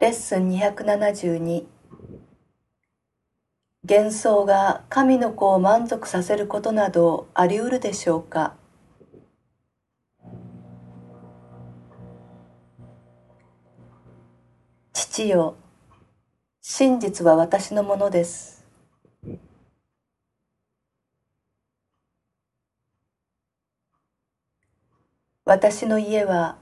レッスン272幻想が神の子を満足させることなどあり得るでしょうか？父よ真実は私のものです。私の家は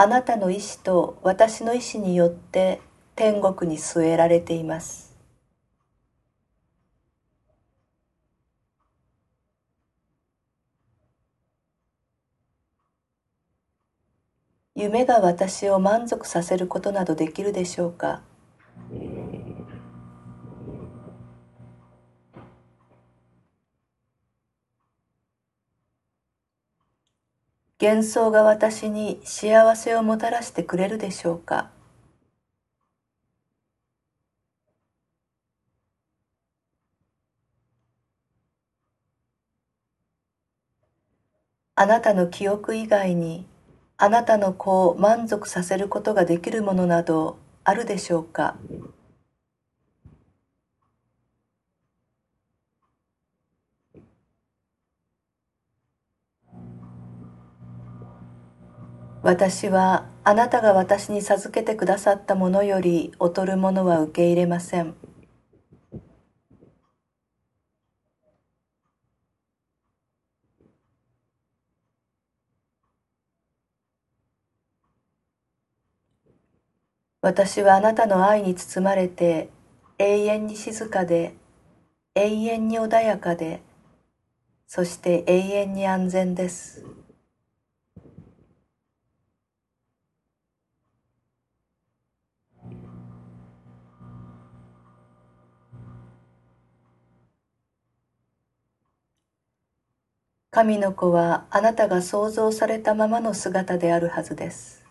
あなたの意志と私の意志によって天国に据えられています。夢が私を満足させることなどできるでしょうか？幻想が私に幸せをもたらしてくれるでしょうか？あなたの記憶以外にあなたの子を満足させることができるものなどあるでしょうか？私はあなたが私に授けてくださったものより劣るものは受け入れません。私はあなたの愛に包まれて永遠に静かで永遠に穏やかでそして永遠に安全です。神の子はあなたが創造されたままの姿であるはずです。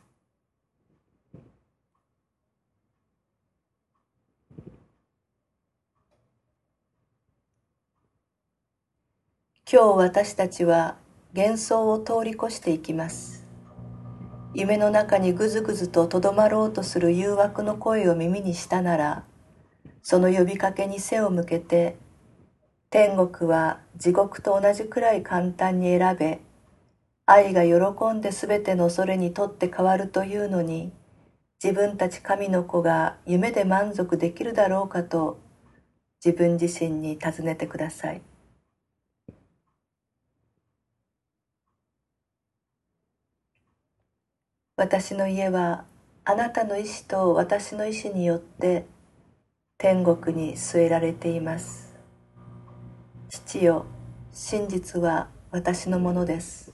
今日私たちは幻想を通り越していきます。夢の中にぐずぐずととどまろうとする誘惑の声を耳にしたなら、その呼びかけに背を向けて天国は地獄と同じくらい簡単に選べ愛が喜んで全ての恐れにとって変わるというのに自分たち神の子が夢で満足できるだろうかと自分自身に尋ねてください。私の家はあなたの意志と私の意志によって天国に据えられています。父よ真実は私のものです。